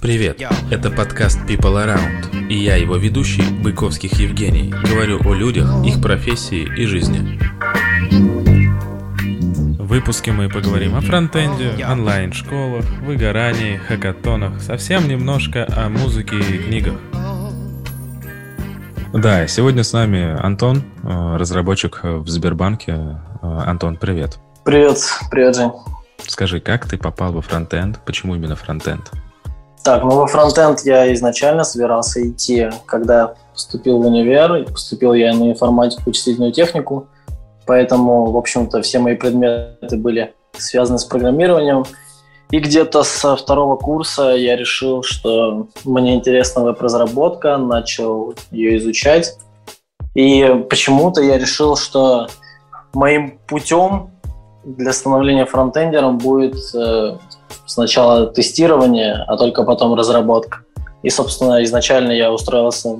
Привет, это подкаст People Around, и я его ведущий, Быковских Евгений, говорю о людях, их профессии и жизни. В выпуске мы поговорим о фронтенде, онлайн-школах, выгорании, хакатонах, совсем немножко о музыке и книгах. Да, сегодня с нами Антон, э, разработчик в Сбербанке. Э, Антон, привет. Привет, привет, Жень. Скажи, как ты попал во фронтенд? Почему именно фронтенд? Так, ну во фронтенд я изначально собирался идти, когда поступил в универ, поступил я на информатику, вычислительную технику, поэтому, в общем-то, все мои предметы были связаны с программированием. И где-то со второго курса я решил, что мне интересна веб-разработка, начал ее изучать. И почему-то я решил, что моим путем для становления фронтендером будет э, сначала тестирование, а только потом разработка. И, собственно, изначально я устроился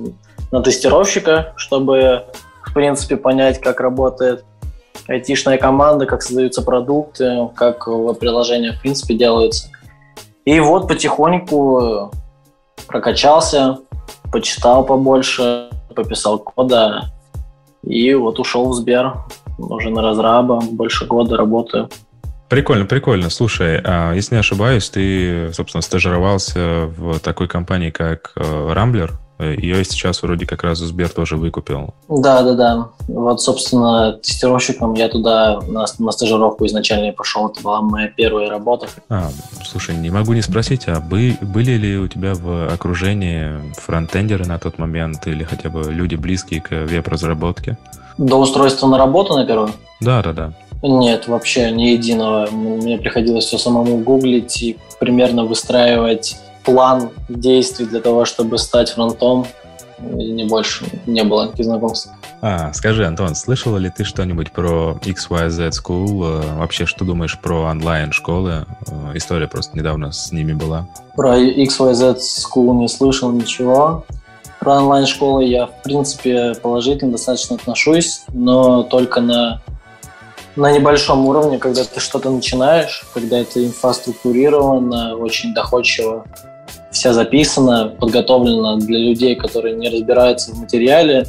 на тестировщика, чтобы, в принципе, понять, как работает айтишная команда, как создаются продукты, как приложения в принципе делаются. И вот потихоньку прокачался, почитал побольше, пописал кода, и вот ушел в Сбер, уже на разраба, больше года работаю. Прикольно, прикольно. Слушай, а, если не ошибаюсь, ты, собственно, стажировался в такой компании, как Rambler. Э, ее сейчас вроде как раз Сбер тоже выкупил. Да, да, да. Вот, собственно, тестировщиком я туда на, на стажировку изначально пошел. Это была моя первая работа. А, слушай, не могу не спросить, а бы, были ли у тебя в окружении фронтендеры на тот момент или хотя бы люди близкие к веб-разработке? До устройства на работу на первую? Да, да, да. Нет, вообще ни единого. Мне приходилось все самому гуглить и примерно выстраивать план действий для того, чтобы стать фронтом, и не больше не было никаких знакомств. А, скажи, Антон, слышала ли ты что-нибудь про XYZ School? Э, вообще, что думаешь про онлайн-школы? Э, история просто недавно с ними была. Про XYZ School не слышал ничего. Про онлайн-школы я, в принципе, положительно достаточно отношусь, но только на, на небольшом уровне, когда ты что-то начинаешь, когда это инфраструктурировано, очень доходчиво вся записана, подготовлена для людей, которые не разбираются в материале.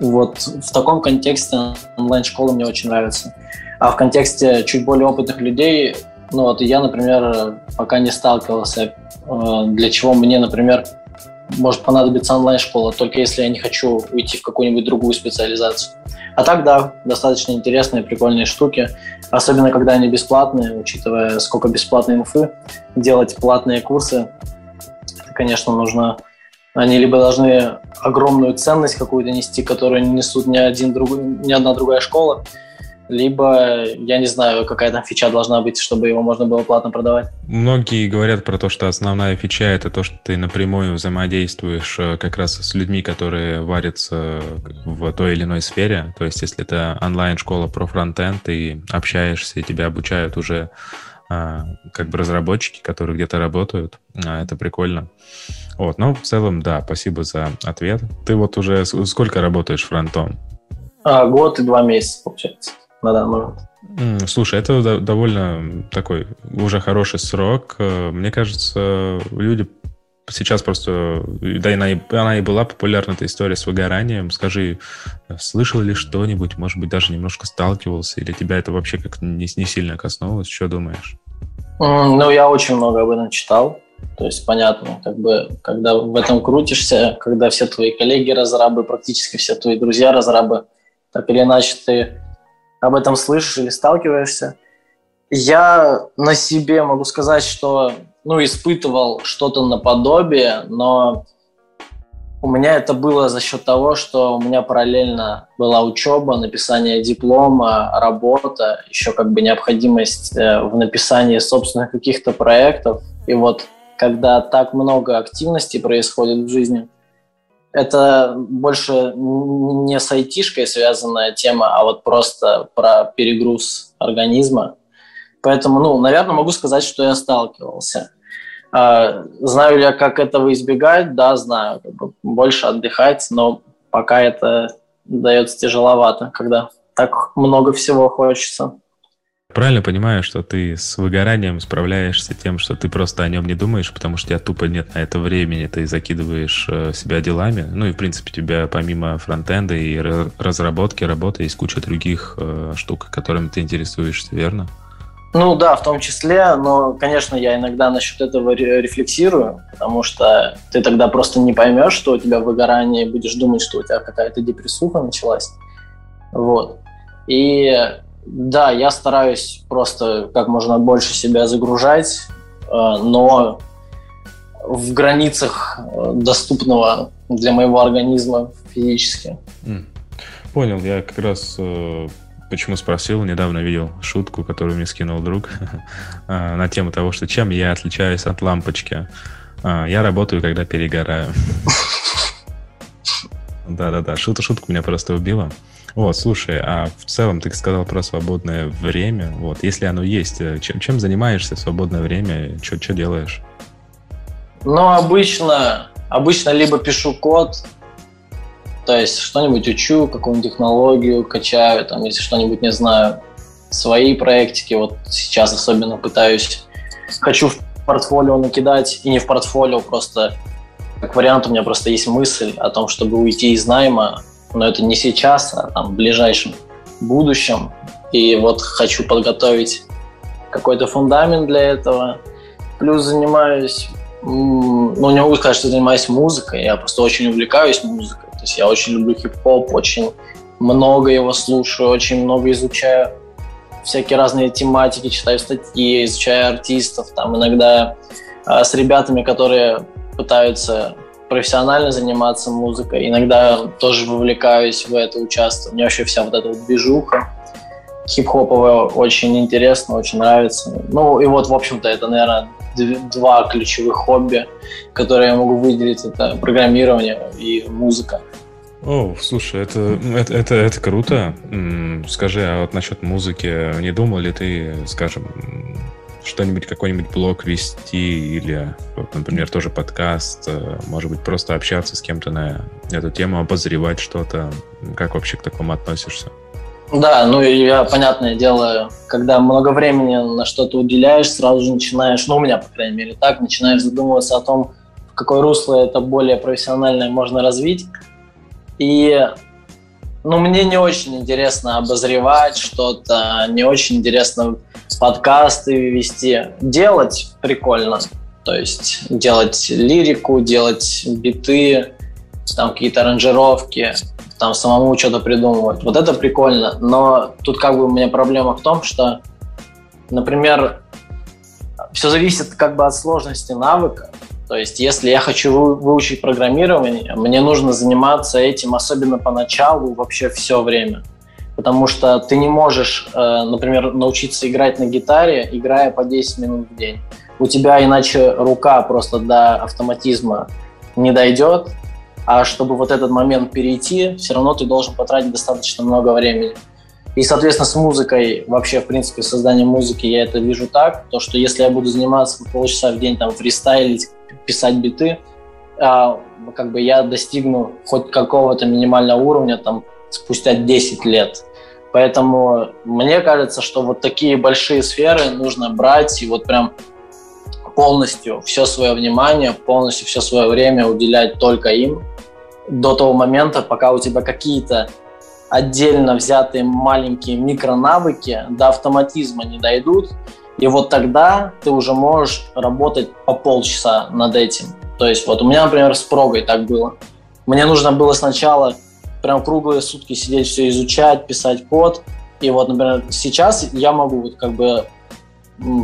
Вот в таком контексте онлайн-школа мне очень нравится. А в контексте чуть более опытных людей, ну вот я, например, пока не сталкивался, э, для чего мне, например, может понадобиться онлайн-школа, только если я не хочу уйти в какую-нибудь другую специализацию. А так, да, достаточно интересные, прикольные штуки, особенно когда они бесплатные, учитывая, сколько бесплатной инфы, делать платные курсы конечно, нужно они либо должны огромную ценность какую-то нести, которую не несут ни, один друг, ни одна другая школа, либо, я не знаю, какая там фича должна быть, чтобы его можно было платно продавать. Многие говорят про то, что основная фича — это то, что ты напрямую взаимодействуешь э, как раз с людьми, которые варятся в той или иной сфере. То есть, если это онлайн-школа про фронтенд, ты общаешься, и тебя обучают уже а, как бы разработчики, которые где-то работают. А, это прикольно. Вот, но в целом, да, спасибо за ответ. Ты вот уже сколько работаешь фронтом? А, год и два месяца, получается, на данный момент. Слушай, это довольно такой уже хороший срок. Э, мне кажется, люди сейчас просто, да, и она, и, она и была популярна, эта история с выгоранием. Скажи, слышал ли что-нибудь, может быть, даже немножко сталкивался, или тебя это вообще как не, не сильно коснулось? Что думаешь? Ну, я очень много об этом читал. То есть, понятно, как бы, когда в этом крутишься, когда все твои коллеги разрабы, практически все твои друзья разрабы, так или иначе ты об этом слышишь или сталкиваешься. Я на себе могу сказать, что ну, испытывал что-то наподобие, но у меня это было за счет того, что у меня параллельно была учеба, написание диплома, работа, еще как бы необходимость э, в написании собственных каких-то проектов. И вот когда так много активностей происходит в жизни, это больше не с айтишкой связанная тема, а вот просто про перегруз организма. Поэтому, ну, наверное, могу сказать, что я сталкивался. А, знаю ли я, как этого избегать? Да, знаю. Больше отдыхать, но пока это дается тяжеловато, когда так много всего хочется. Правильно понимаю, что ты с выгоранием справляешься тем, что ты просто о нем не думаешь, потому что у тебя тупо нет на это времени, ты закидываешь э, себя делами. Ну и, в принципе, у тебя помимо фронтенда и разработки работы есть куча других э, штук, которыми ты интересуешься, верно? Ну да, в том числе, но, конечно, я иногда насчет этого рефлексирую, потому что ты тогда просто не поймешь, что у тебя выгорание, и будешь думать, что у тебя какая-то депрессуха началась. Вот. И да, я стараюсь просто как можно больше себя загружать, э, но в границах э, доступного для моего организма физически. Понял, я как раз э, почему спросил, недавно видел шутку, которую мне скинул друг на тему того, что чем я отличаюсь от лампочки. Я работаю, когда перегораю. Да-да-да, шутка, шутка меня просто убила. Вот, слушай, а в целом ты сказал про свободное время. Вот, если оно есть, э, чем, чем занимаешься в свободное время? Что делаешь? Ну, обычно, обычно либо пишу код, то есть что-нибудь учу, какую-нибудь технологию качаю, там, если что-нибудь не знаю, свои проектики. Вот сейчас особенно пытаюсь, хочу в портфолио накидать, и не в портфолио, просто как вариант у меня просто есть мысль о том, чтобы уйти из найма но это не сейчас, а там в ближайшем будущем. И вот хочу подготовить какой-то фундамент для этого. Плюс занимаюсь, ну не могу сказать, что занимаюсь музыкой, я просто очень увлекаюсь музыкой. То есть я очень люблю хип-хоп, очень много его слушаю, очень много изучаю всякие разные тематики, читаю статьи, изучаю артистов, там иногда э, с ребятами, которые пытаются профессионально заниматься музыкой. Иногда тоже вовлекаюсь в это, участвую. Мне вообще вся вот эта вот движуха хип-хоповая очень интересно, очень нравится. Ну и вот, в общем-то, это, наверное, два ключевых хобби, которые я могу выделить. Это программирование и музыка. О, слушай, это, это, это, это круто. Скажи, а вот насчет музыки, не думал ли ты, скажем, что-нибудь, какой-нибудь блог вести или, например, тоже подкаст, э, может быть, просто общаться с кем-то на эту тему, обозревать что-то. Как вообще к такому относишься? Да, ну и я, понятное дело, когда много времени на что-то уделяешь, сразу же начинаешь, ну у меня, по крайней мере, так, начинаешь задумываться о том, в какое русло это более профессиональное можно развить. И ну, мне не очень интересно обозревать что-то, не очень интересно подкасты вести. Делать прикольно. То есть делать лирику, делать биты, там какие-то аранжировки, там самому что-то придумывать. Вот это прикольно. Но тут как бы у меня проблема в том, что, например, все зависит как бы от сложности навыка. То есть, если я хочу выучить программирование, мне нужно заниматься этим, особенно поначалу, вообще все время. Потому что ты не можешь, э, например, научиться играть на гитаре, играя по 10 минут в день. У тебя иначе рука просто до автоматизма не дойдет, а чтобы вот этот момент перейти, все равно ты должен потратить достаточно много времени. И, соответственно, с музыкой, вообще, в принципе, созданием музыки я это вижу так, то, что если я буду заниматься полчаса в день, там, фристайлить, писать биты, а, как бы я достигну хоть какого-то минимального уровня там спустя 10 лет. Поэтому мне кажется, что вот такие большие сферы нужно брать и вот прям полностью все свое внимание, полностью все свое время уделять только им до того момента, пока у тебя какие-то отдельно взятые маленькие микронавыки до автоматизма не дойдут, и вот тогда ты уже можешь работать по полчаса над этим. То есть вот у меня, например, с прогой так было. Мне нужно было сначала прям круглые сутки сидеть, все изучать, писать код. И вот, например, сейчас я могу вот как бы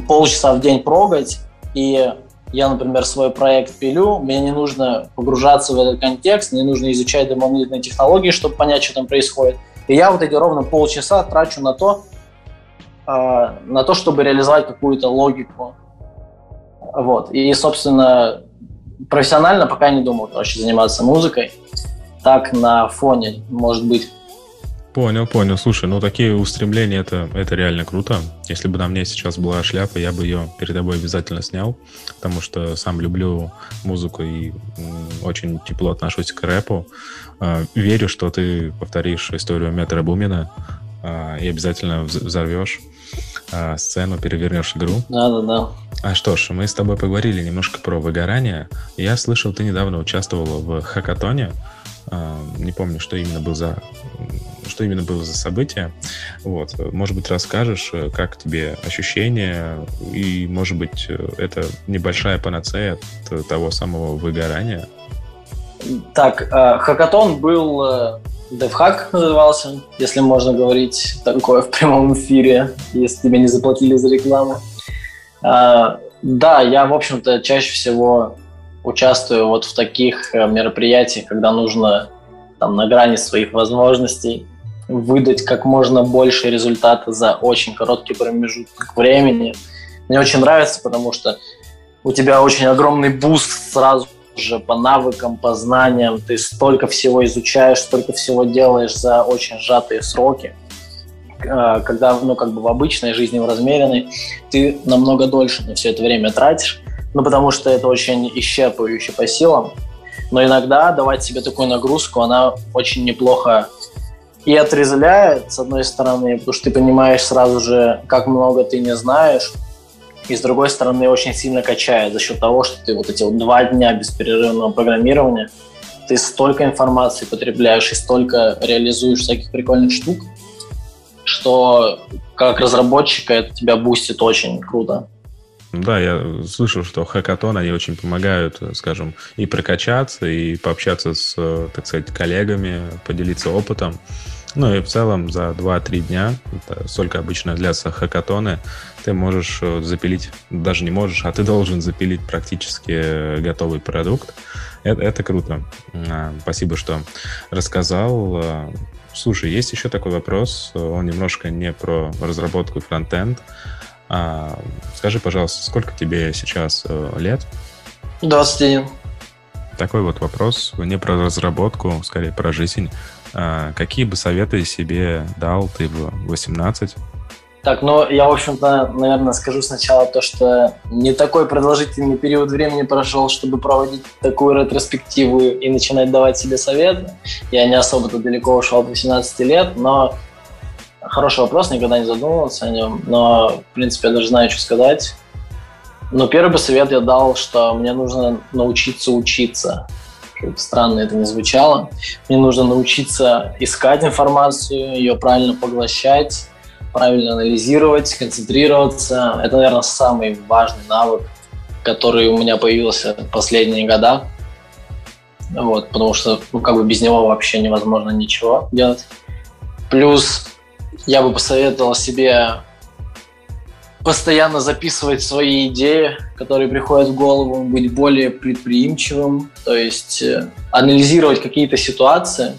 полчаса в день прогать, и я, например, свой проект пилю, мне не нужно погружаться в этот контекст, не нужно изучать дополнительные технологии, чтобы понять, что там происходит. И я вот эти ровно полчаса трачу на то, э, на то, чтобы реализовать какую-то логику. Вот. И, собственно, профессионально пока не думал, короче, заниматься музыкой. Так, на фоне, может быть, Понял, понял. Слушай, ну такие устремления это, это реально круто. Если бы на мне сейчас была шляпа, я бы ее перед тобой обязательно снял, потому что сам люблю музыку и очень тепло отношусь к рэпу. А, верю, что ты повторишь историю Метра Бумина. и обязательно взорвешь сцену, перевернешь игру. Да, да, да. А что ж, мы с тобой поговорили немножко про выгорание. Я слышал, ты недавно участвовала в хакатоне. Не помню, что именно был за что именно было за событие. Вот. Может быть, расскажешь, э, как тебе ощущения, и, может быть, э, это небольшая панацея от того самого выгорания? Так, э, хакатон был DevHack назывался, если можно говорить такое в прямом эфире, если тебе не заплатили за рекламу. Да, я, в общем-то, чаще всего участвую вот в таких мероприятиях, когда нужно там на грани своих возможностей выдать как можно больше результата за очень короткий промежуток времени. Мне очень нравится, потому что у тебя очень огромный буст сразу же по навыкам, по знаниям. Ты столько всего изучаешь, столько всего делаешь за очень сжатые сроки. А, когда, ну, как бы в обычной жизни, в размеренной, ты намного дольше на все это время тратишь, ну, потому что это очень исчерпывающе по силам. Но иногда давать себе такую нагрузку, она очень неплохо и отрезвляет, с одной стороны, потому что ты понимаешь сразу же, как много ты не знаешь, и с другой стороны, очень сильно качает за счет того, что ты вот эти вот два дня бесперерывного программирования, ты столько информации потребляешь и столько реализуешь всяких прикольных штук, что как разработчика это тебя бустит очень круто. Да, я слышал, что хакатон, они очень помогают, скажем, и прокачаться, и пообщаться с, так сказать, коллегами, поделиться опытом. Ну и в целом за 2-3 дня, это сколько обычно длятся хакатоны, ты можешь э, запилить, даже не можешь, а ты должен запилить практически готовый продукт. Это, это круто. А, спасибо, что рассказал. Слушай, есть еще такой вопрос, он немножко не про разработку фронтенд. А, скажи, пожалуйста, сколько тебе сейчас э, лет? 21. Такой вот вопрос, не про разработку, скорее про жизнь. А, какие бы советы себе дал ты в 18? Так, ну, я, в общем-то, наверное, скажу сначала то, что не такой продолжительный период времени прошел, чтобы проводить такую ретроспективу и начинать давать себе советы. Я не особо-то далеко ушел от 18 лет, но хороший вопрос, никогда не задумывался о нем, но, в принципе, я даже знаю, что сказать. Но первый бы совет я дал, что мне нужно научиться учиться как странно это не звучало. Мне нужно научиться искать информацию, ее правильно поглощать, правильно анализировать, концентрироваться. Это, наверное, самый важный навык, который у меня появился в последние года. Вот, потому что ну, как бы без него вообще невозможно ничего делать. Плюс я бы посоветовал себе постоянно записывать свои идеи, которые приходят в голову, быть более предприимчивым, то есть э, анализировать какие-то ситуации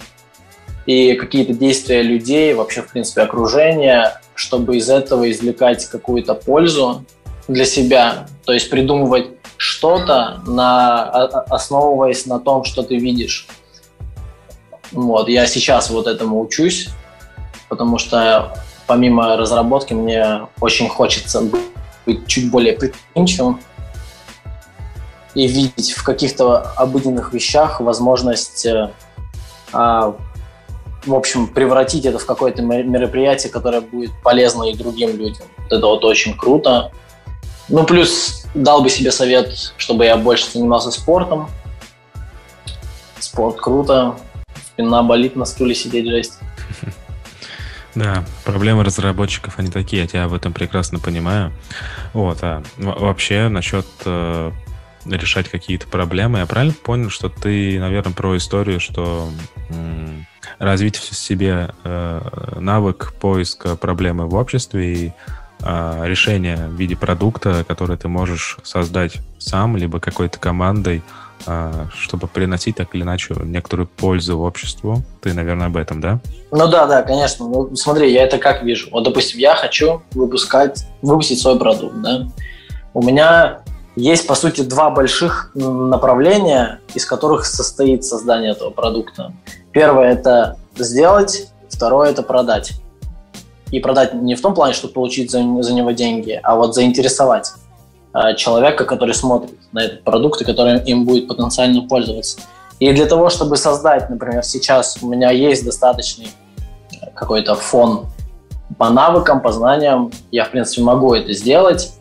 и какие-то действия людей, вообще, в принципе, окружения, чтобы из этого извлекать какую-то пользу для себя, то есть придумывать что-то, на, основываясь на том, что ты видишь. Вот, я сейчас вот этому учусь, потому что помимо разработки, мне очень хочется быть чуть более предприимчивым и видеть в каких-то обыденных вещах возможность, э, а, в общем, превратить это в какое-то мероприятие, которое будет полезно и другим людям. Это вот очень круто. Ну, плюс дал бы себе совет, чтобы я больше занимался спортом. Спорт круто. Спина болит, на стуле сидеть жесть. Да, проблемы разработчиков, они такие, я тебя в этом прекрасно понимаю. Вот, а вообще насчет э, решать какие-то проблемы, я правильно понял, что ты, наверное, про историю, что м, развить в себе э, навык поиска проблемы в обществе и э, решения в виде продукта, который ты можешь создать сам, либо какой-то командой, чтобы приносить так или иначе некоторую пользу обществу. Ты, наверное, об этом, да? Ну да, да, конечно. Ну, смотри, я это как вижу. Вот, допустим, я хочу выпускать, выпустить свой продукт, да. У меня есть, по сути, два больших направления, из которых состоит создание этого продукта. Первое – это сделать, второе – это продать. И продать не в том плане, чтобы получить за, за него деньги, а вот заинтересовать. Э, человека, который смотрит на этот продукт и который им будет потенциально пользоваться. И для того, чтобы создать, например, сейчас у меня есть достаточный какой-то фон по навыкам, по знаниям я, в принципе, могу это сделать.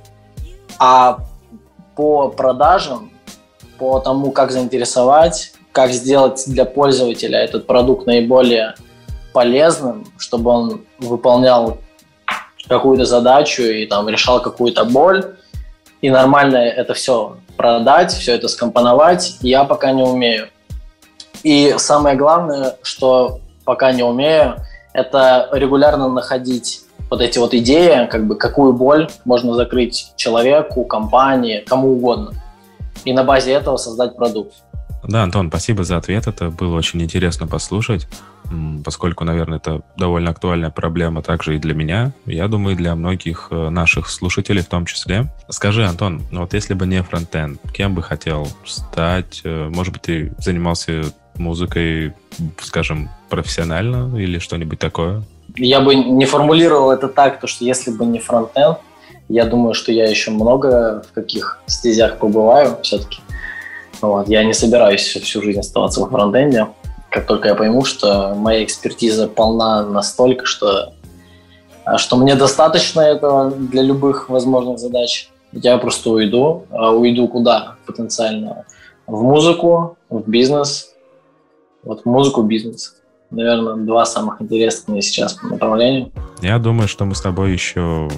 А по продажам, по тому, как заинтересовать, как сделать для пользователя этот продукт наиболее полезным, чтобы он выполнял какую-то задачу и там решал какую-то боль, и нормально это все продать, все это скомпоновать, я пока не умею. И самое главное, что пока не умею, это регулярно находить вот эти вот идеи, как бы какую боль можно закрыть человеку, компании, кому угодно. И на базе этого создать продукт. Да, Антон, спасибо за ответ. Это было очень интересно послушать, поскольку, наверное, это довольно актуальная проблема также и для меня, я думаю, и для многих э, наших слушателей в том числе. Скажи, Антон, ну вот если бы не фронтенд, кем бы хотел стать? Э, может быть, ты занимался музыкой, скажем, профессионально или что-нибудь такое? Я бы не формулировал это так, то что если бы не фронтенд, я думаю, что я еще много в каких стезях побываю все-таки. Вот. Я не собираюсь всю жизнь оставаться во фронтенде. Как только я пойму, что моя экспертиза полна настолько, что, что мне достаточно этого для любых возможных задач, я просто уйду. А уйду куда потенциально? В музыку, в бизнес. Вот в музыку, бизнес наверное, два самых интересных мне сейчас по направлению. Я думаю, что мы с тобой еще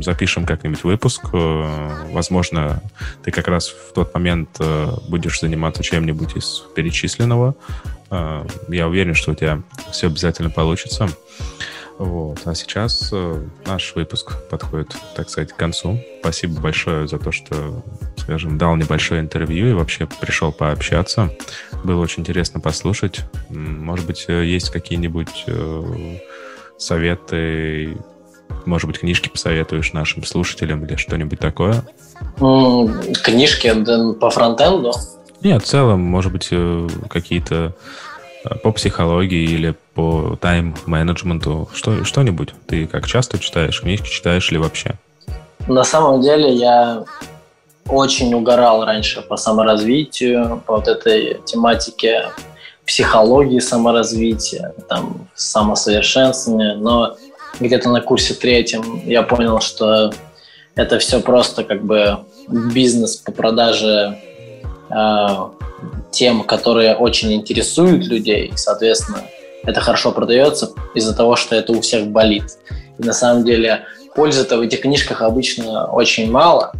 запишем как-нибудь выпуск. Э, возможно, ты как раз в тот момент э, будешь заниматься чем-нибудь из перечисленного. Э, я уверен, что у тебя все обязательно получится. Вот. А сейчас наш выпуск подходит, так сказать, к концу. Спасибо большое за то, что, скажем, дал небольшое интервью и вообще пришел пообщаться. Было очень интересно послушать. Может быть, есть какие-нибудь советы, может быть, книжки посоветуешь нашим слушателям или что-нибудь такое? Книжки по фронтенду? Нет, в целом, может быть, э, какие-то по психологии или по тайм-менеджменту? Что, что-нибудь? Ты как часто читаешь? Книжки читаешь или вообще? На самом деле я очень угорал раньше по саморазвитию, по вот этой тематике психологии саморазвития, там, самосовершенствования, но где-то на курсе третьем я понял, что это все просто как бы бизнес по продаже э, тем, которые очень интересуют людей, соответственно, это хорошо продается из-за того, что это у всех болит. И на самом деле пользы-то в этих книжках обычно очень мало,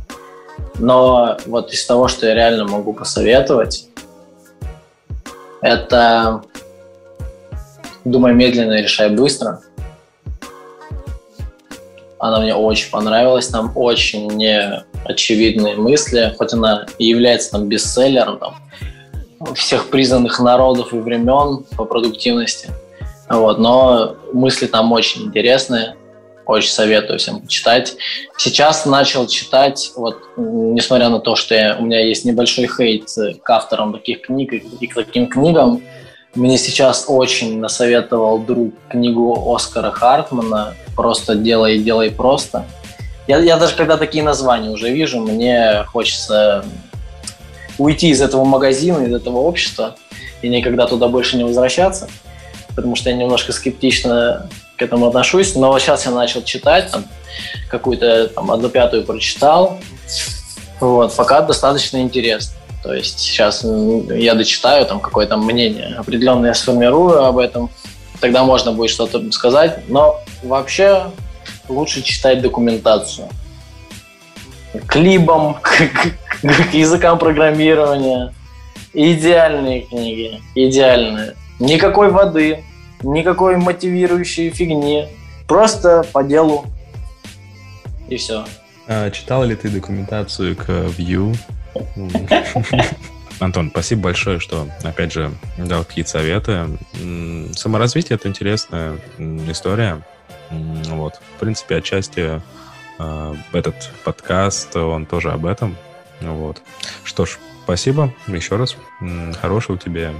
но вот из того, что я реально могу посоветовать, это «Думай медленно, решай быстро». Она мне очень понравилась, там очень неочевидные мысли, хоть она и является там бестселлером, там, всех признанных народов и времен по продуктивности. Вот, но мысли там очень интересные, очень советую всем почитать. Сейчас начал читать, вот, несмотря на то, что я, у меня есть небольшой хейт к авторам таких книг и к таким книгам, мне сейчас очень насоветовал друг книгу Оскара Хартмана «Просто делай, делай просто». Я, я даже когда такие названия уже вижу, мне хочется уйти из этого магазина, из этого общества и никогда туда больше не возвращаться, потому что я немножко скептично к этому отношусь, но сейчас я начал читать, там, какую-то там, одну пятую прочитал, вот, пока достаточно интересно. То есть сейчас я дочитаю, там какое-то мнение определенное сформирую об этом, тогда можно будет что-то сказать, но вообще лучше читать документацию. К либам, к, к языкам программирования. Идеальные книги, идеальные. Никакой воды, никакой мотивирующей фигни. Просто по делу. И все. А, читал ли ты документацию к Vue? Антон, спасибо большое, что, опять же, дал какие-то советы. Саморазвитие — это интересная история. Вот. В принципе, отчасти а, этот подкаст, он тоже об этом. Вот. Что ж, спасибо еще раз. Хорошего тебе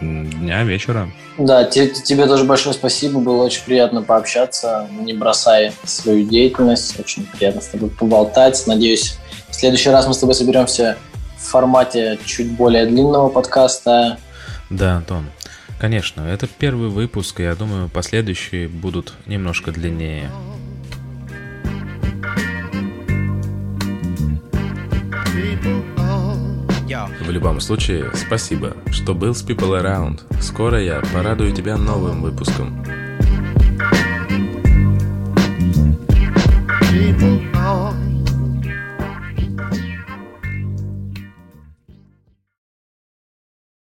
дня, вечера. Да, тебе, тебе тоже большое спасибо. Было очень приятно пообщаться. Не бросай свою деятельность. Очень приятно с тобой поболтать. Надеюсь, в следующий раз мы с тобой соберемся в формате чуть более длинного подкаста. Да, Антон. Конечно, это первый выпуск, и я думаю, последующие будут немножко длиннее. В любом случае, спасибо, что был с People Around. Скоро я порадую тебя новым выпуском.